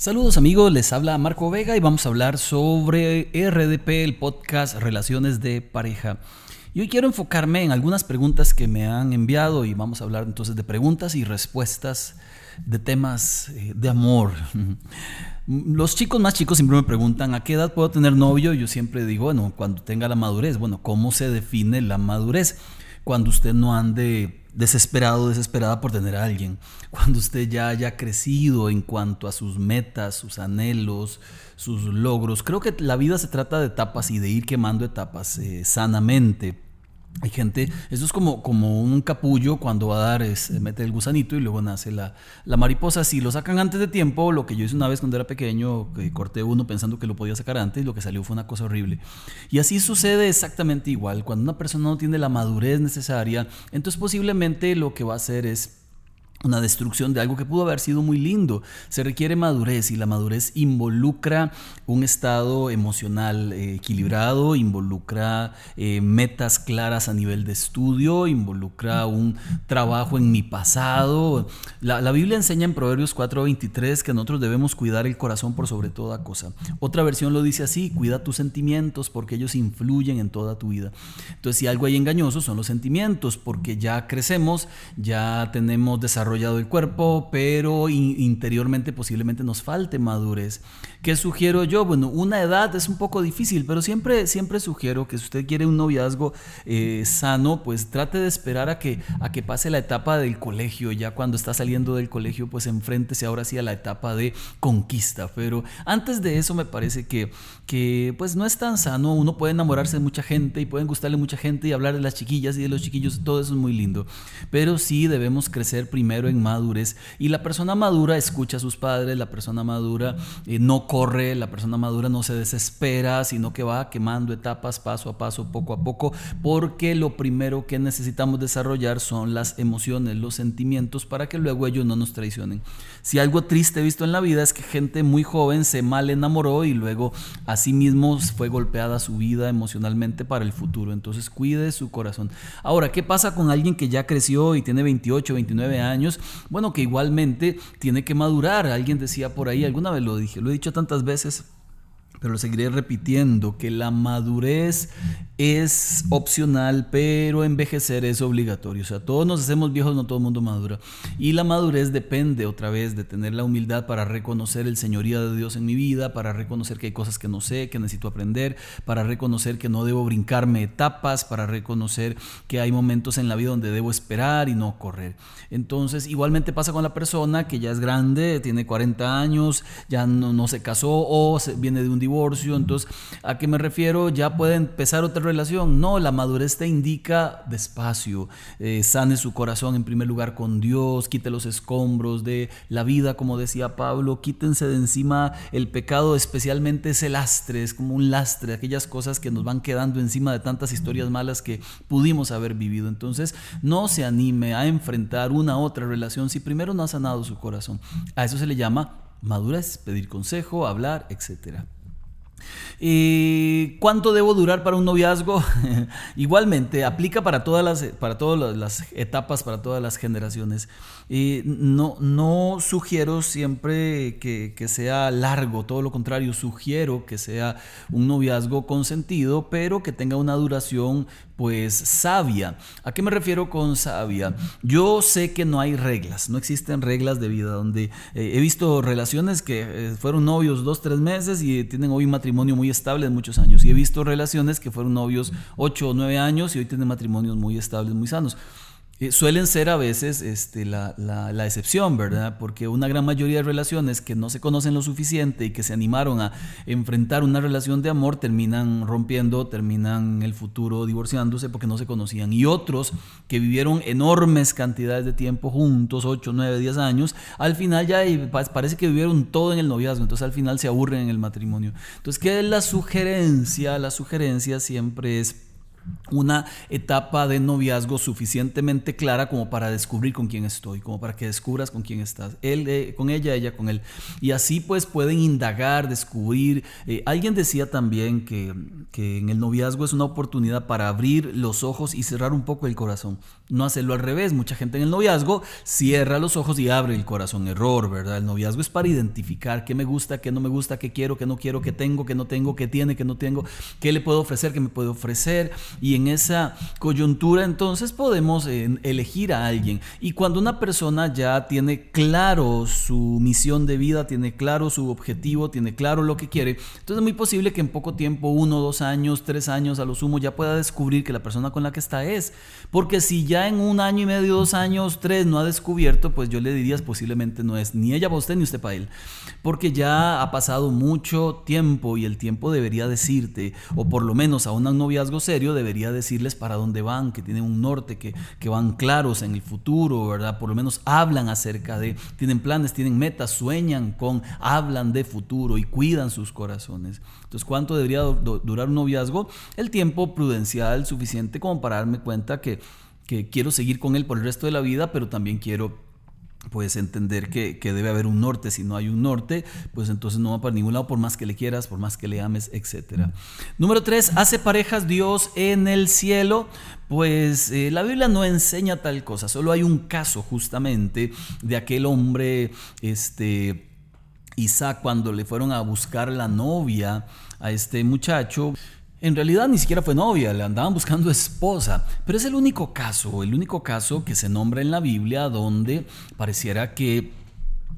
Saludos amigos, les habla Marco Vega y vamos a hablar sobre RDP, el podcast Relaciones de Pareja. Y hoy quiero enfocarme en algunas preguntas que me han enviado y vamos a hablar entonces de preguntas y respuestas de temas eh, de amor. Los chicos más chicos siempre me preguntan a qué edad puedo tener novio. Yo siempre digo, bueno, cuando tenga la madurez. Bueno, ¿cómo se define la madurez? Cuando usted no ande desesperado, desesperada por tener a alguien. Cuando usted ya haya crecido en cuanto a sus metas, sus anhelos, sus logros. Creo que la vida se trata de etapas y de ir quemando etapas eh, sanamente. Hay gente, esto es como, como un capullo cuando va a dar, es, mete el gusanito y luego nace la, la, mariposa. Si lo sacan antes de tiempo, lo que yo hice una vez cuando era pequeño, que corté uno pensando que lo podía sacar antes, lo que salió fue una cosa horrible. Y así sucede exactamente igual. Cuando una persona no tiene la madurez necesaria, entonces posiblemente lo que va a hacer es una destrucción de algo que pudo haber sido muy lindo. Se requiere madurez y la madurez involucra un estado emocional eh, equilibrado, involucra eh, metas claras a nivel de estudio, involucra un trabajo en mi pasado. La, la Biblia enseña en Proverbios 4:23 que nosotros debemos cuidar el corazón por sobre toda cosa. Otra versión lo dice así, cuida tus sentimientos porque ellos influyen en toda tu vida. Entonces si algo hay engañoso son los sentimientos porque ya crecemos, ya tenemos desarrollo el cuerpo, pero interiormente posiblemente nos falte madurez. ¿Qué sugiero yo? Bueno, una edad es un poco difícil, pero siempre, siempre sugiero que si usted quiere un noviazgo eh, sano, pues trate de esperar a que, a que pase la etapa del colegio. Ya cuando está saliendo del colegio, pues enfréntese ahora sí a la etapa de conquista. Pero antes de eso me parece que, que pues no es tan sano. Uno puede enamorarse de mucha gente y pueden gustarle mucha gente y hablar de las chiquillas y de los chiquillos, todo eso es muy lindo. Pero sí debemos crecer primero en madurez. Y la persona madura escucha a sus padres, la persona madura eh, no corre, la persona madura no se desespera, sino que va quemando etapas paso a paso, poco a poco, porque lo primero que necesitamos desarrollar son las emociones, los sentimientos, para que luego ellos no nos traicionen. Si algo triste he visto en la vida es que gente muy joven se mal enamoró y luego a sí mismo fue golpeada su vida emocionalmente para el futuro. Entonces cuide su corazón. Ahora, ¿qué pasa con alguien que ya creció y tiene 28, 29 años? Bueno, que igualmente tiene que madurar. Alguien decía por ahí, alguna vez lo dije, lo he dicho tantas veces, pero lo seguiré repitiendo, que la madurez es opcional, pero envejecer es obligatorio. O sea, todos nos hacemos viejos, no todo el mundo madura. Y la madurez depende otra vez de tener la humildad para reconocer el señorío de Dios en mi vida, para reconocer que hay cosas que no sé, que necesito aprender, para reconocer que no debo brincarme etapas, para reconocer que hay momentos en la vida donde debo esperar y no correr. Entonces, igualmente pasa con la persona que ya es grande, tiene 40 años, ya no, no se casó o viene de un divorcio. Entonces, ¿a qué me refiero? Ya puede empezar otra relación. No, la madurez te indica despacio, eh, sane su corazón en primer lugar con Dios, quite los escombros de la vida, como decía Pablo, quítense de encima el pecado, especialmente ese lastre, es como un lastre, aquellas cosas que nos van quedando encima de tantas historias malas que pudimos haber vivido. Entonces, no se anime a enfrentar una otra relación si primero no ha sanado su corazón. A eso se le llama madurez, pedir consejo, hablar, etcétera. ¿Y cuánto debo durar para un noviazgo? Igualmente, aplica para todas las, para todas las etapas, para todas las generaciones. Y no, no sugiero siempre que, que, sea largo, todo lo contrario, sugiero que sea un noviazgo consentido, pero que tenga una duración pues sabia. ¿A qué me refiero con sabia? Yo sé que no hay reglas, no existen reglas de vida, donde eh, he visto relaciones que eh, fueron novios dos, tres meses y tienen hoy un matrimonio muy estable de muchos años. Y he visto relaciones que fueron novios ocho o nueve años y hoy tienen matrimonios muy estables, muy sanos. Eh, suelen ser a veces este, la, la, excepción, ¿verdad? Porque una gran mayoría de relaciones que no se conocen lo suficiente y que se animaron a enfrentar una relación de amor terminan rompiendo, terminan el futuro divorciándose porque no se conocían. Y otros que vivieron enormes cantidades de tiempo juntos, 8, 9, 10 años, al final ya parece que vivieron todo en el noviazgo, entonces al final se aburren en el matrimonio. Entonces, ¿qué es la sugerencia? La sugerencia siempre es una etapa de noviazgo suficientemente clara como para descubrir con quién estoy, como para que descubras con quién estás, él eh, con ella, ella con él. Y así pues pueden indagar, descubrir. Eh, alguien decía también que, que, en el noviazgo es una oportunidad para abrir los ojos y cerrar un poco el corazón. No hacerlo al revés. Mucha gente en el noviazgo cierra los ojos y abre el corazón. Error, ¿verdad? El noviazgo es para identificar qué me gusta, qué no me gusta, qué quiero, qué no quiero, qué tengo, qué no tengo, qué tiene, qué no tengo, qué le puedo ofrecer, qué me puede ofrecer. Y en esa coyuntura entonces podemos eh, elegir a alguien. Y cuando una persona ya tiene claro su misión de vida, tiene claro su objetivo, tiene claro lo que quiere, entonces es muy posible que en poco tiempo, uno, dos años, tres años a lo sumo, ya pueda descubrir que la persona con la que está es. Porque si ya en un año y medio, dos años, tres no ha descubierto, pues yo le diría posiblemente no es ni ella para usted ni usted para él. Porque ya ha pasado mucho tiempo y el tiempo debería decirte, o por lo menos a un noviazgo serio debería decirles para dónde van, que tienen un norte, que, que van claros en el futuro, ¿verdad? Por lo menos hablan acerca de, tienen planes, tienen metas, sueñan con, hablan de futuro y cuidan sus corazones. Entonces, ¿cuánto debería durar un noviazgo? El tiempo prudencial suficiente como para darme cuenta que, que quiero seguir con él por el resto de la vida, pero también quiero puedes entender que, debe haber un norte. Si no hay un norte, pues entonces no va para ningún lado, por más que le quieras, por más que le ames, etc. Número tres, ¿hace parejas Dios en el cielo? Pues eh, la Biblia no enseña tal cosa, solo hay un caso justamente de aquel hombre, este, Isaac, cuando le fueron a buscar la novia a este muchacho. En realidad ni siquiera fue novia, le andaban buscando esposa, pero es el único caso, el único caso que se nombra en la Biblia donde pareciera que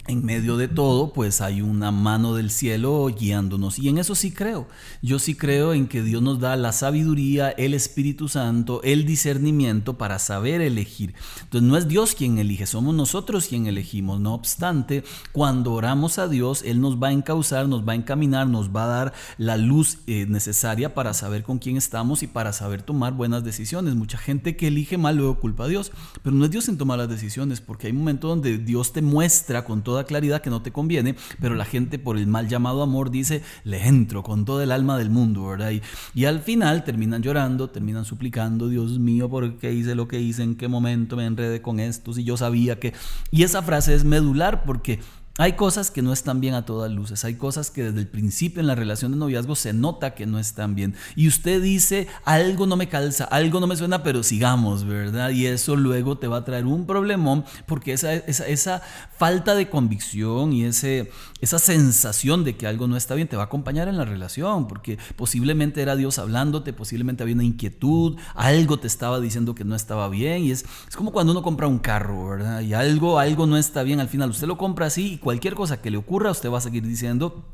en medio de todo, pues hay una mano del cielo guiándonos. Y en eso sí creo. Yo sí creo en que Dios nos da la sabiduría, el Espíritu Santo, el discernimiento para saber elegir. Entonces no es Dios quien elige, somos nosotros quien elegimos. No obstante, cuando oramos a Dios, Él nos va a encauzar, nos va a encaminar, nos va a dar la luz eh, necesaria para saber con quién estamos y para saber tomar buenas decisiones. Mucha gente que elige mal luego culpa a Dios, pero no es Dios en tomar las decisiones, porque hay momentos donde Dios te muestra con todo toda claridad que no te conviene, pero la gente por el mal llamado amor dice, le entro con todo el alma del mundo, ¿verdad? Y, y al final terminan llorando, terminan suplicando, Dios mío, ¿por qué hice lo que hice? ¿En qué momento me enredé con esto? Si yo sabía que... Y esa frase es medular porque hay cosas que no están bien a todas luces, hay cosas que desde el principio en la relación de noviazgo se nota que no están bien. Y usted dice, algo no me calza, algo no me suena, pero sigamos, ¿verdad? Y eso luego te va a traer un problemón porque esa, esa, falta de convicción y ese, esa sensación de que algo no está bien te va a acompañar en la relación, porque posiblemente era Dios hablándote, posiblemente había una inquietud, algo te estaba diciendo que no estaba bien. Y es, es como cuando uno compra un carro, ¿verdad? Y algo, algo no está bien al final. Usted lo compra así cualquier cosa que le ocurra, usted va a seguir diciendo,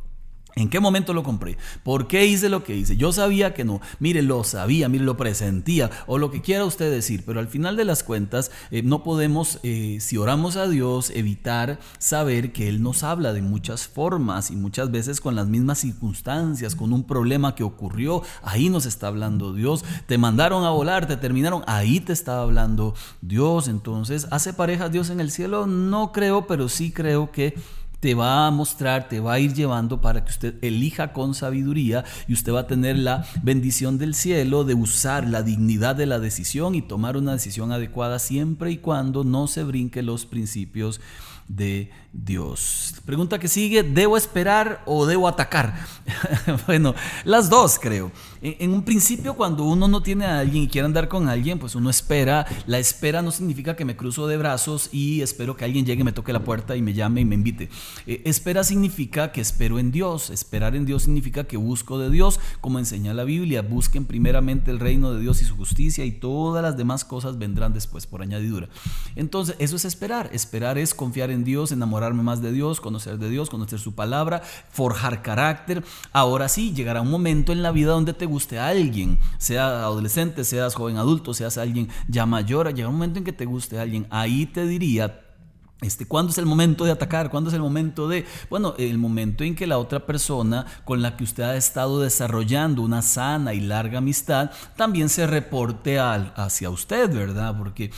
¿En qué momento lo compré? ¿Por qué hice lo que hice? Yo sabía que no. Mire, lo sabía, mire, lo presentía o lo que quiera usted decir. Pero al final de las cuentas, eh, no podemos, eh, si oramos a Dios, evitar saber que Él nos habla de muchas formas y muchas veces con las mismas circunstancias, con un problema que ocurrió. Ahí nos está hablando Dios. Te mandaron a volar, te terminaron. Ahí te está hablando Dios. Entonces, ¿hace parejas Dios en el cielo? No creo, pero sí creo que te va a mostrar, te va a ir llevando para que usted elija con sabiduría y usted va a tener la bendición del cielo de usar la dignidad de la decisión y tomar una decisión adecuada siempre y cuando no se brinque los principios de Dios. Pregunta que sigue, ¿debo esperar o debo atacar? bueno, las dos creo. En, un principio cuando uno no tiene a alguien y quiere andar con alguien, pues uno espera. La espera no significa que me cruzo de brazos y espero que alguien llegue, me toque la puerta y me llame y me invite. Eh, espera significa que espero en Dios. Esperar en Dios significa que busco de Dios, como enseña la Biblia. Busquen primeramente el reino de Dios y su justicia y todas las demás cosas vendrán después por añadidura. Entonces, eso es esperar. Esperar es confiar en Dios, enamorarme más de Dios, conocer de Dios, conocer su palabra, forjar carácter. Ahora sí, llegará un momento en la vida donde te guste a alguien, sea adolescente, seas joven adulto, seas alguien ya mayor, llega un momento en que te guste a alguien. Ahí te diría, este, ¿Cuándo es el momento de atacar? ¿Cuándo es el momento de...? Bueno, el momento en que la otra persona con la que usted ha estado desarrollando una sana y larga amistad también se reporte al, hacia usted, ¿verdad? Porque